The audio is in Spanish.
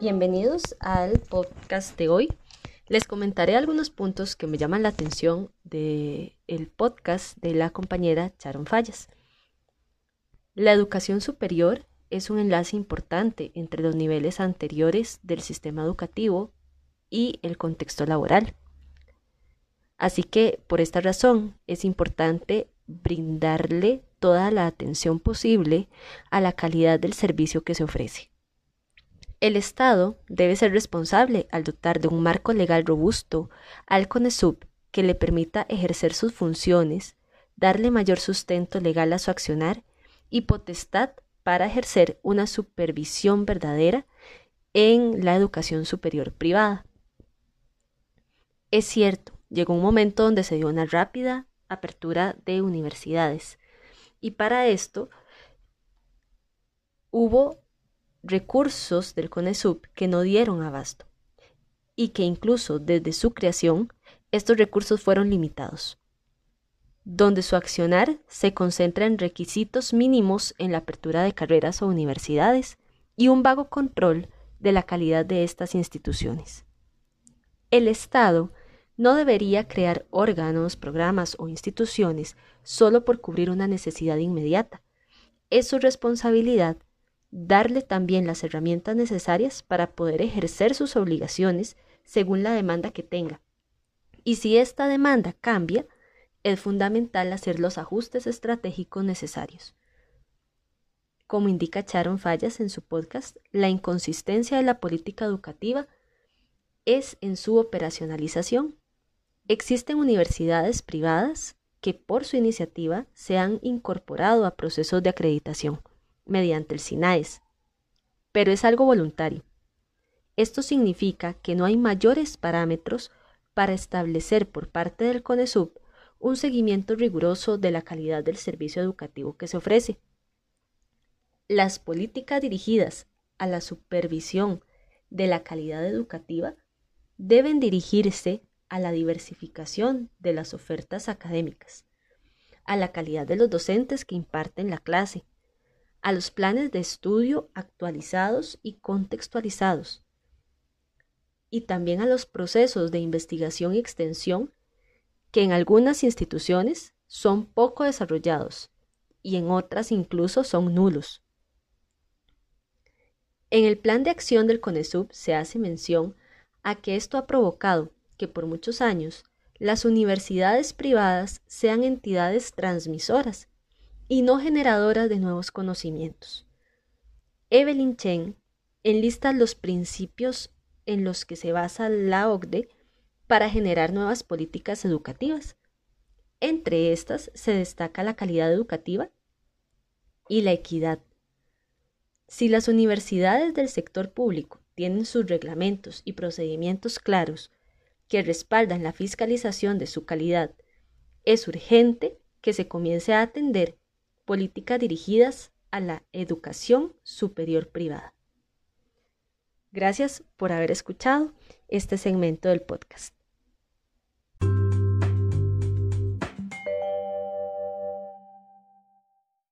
Bienvenidos al podcast de hoy. Les comentaré algunos puntos que me llaman la atención del el podcast de la compañera Charon Fallas. La educación superior es un enlace importante entre los niveles anteriores del sistema educativo y el contexto laboral. Así que, por esta razón, es importante brindarle toda la atención posible a la calidad del servicio que se ofrece. El Estado debe ser responsable al dotar de un marco legal robusto al CONESUB que le permita ejercer sus funciones, darle mayor sustento legal a su accionar y potestad para ejercer una supervisión verdadera en la educación superior privada. Es cierto, llegó un momento donde se dio una rápida apertura de universidades y para esto hubo recursos del CONESUB que no dieron abasto y que incluso desde su creación estos recursos fueron limitados, donde su accionar se concentra en requisitos mínimos en la apertura de carreras o universidades y un vago control de la calidad de estas instituciones. El Estado no debería crear órganos, programas o instituciones solo por cubrir una necesidad inmediata. Es su responsabilidad darle también las herramientas necesarias para poder ejercer sus obligaciones según la demanda que tenga. Y si esta demanda cambia, es fundamental hacer los ajustes estratégicos necesarios. Como indica Sharon Fallas en su podcast, la inconsistencia de la política educativa es en su operacionalización. Existen universidades privadas que por su iniciativa se han incorporado a procesos de acreditación mediante el SINAES, pero es algo voluntario. Esto significa que no hay mayores parámetros para establecer por parte del CONESUB un seguimiento riguroso de la calidad del servicio educativo que se ofrece. Las políticas dirigidas a la supervisión de la calidad educativa deben dirigirse a la diversificación de las ofertas académicas, a la calidad de los docentes que imparten la clase, a los planes de estudio actualizados y contextualizados, y también a los procesos de investigación y extensión que en algunas instituciones son poco desarrollados y en otras incluso son nulos. En el plan de acción del CONESUB se hace mención a que esto ha provocado que por muchos años las universidades privadas sean entidades transmisoras y no generadoras de nuevos conocimientos. Evelyn Chen enlista los principios en los que se basa la OCDE para generar nuevas políticas educativas. Entre estas se destaca la calidad educativa y la equidad. Si las universidades del sector público tienen sus reglamentos y procedimientos claros que respaldan la fiscalización de su calidad, es urgente que se comience a atender políticas dirigidas a la educación superior privada. Gracias por haber escuchado este segmento del podcast.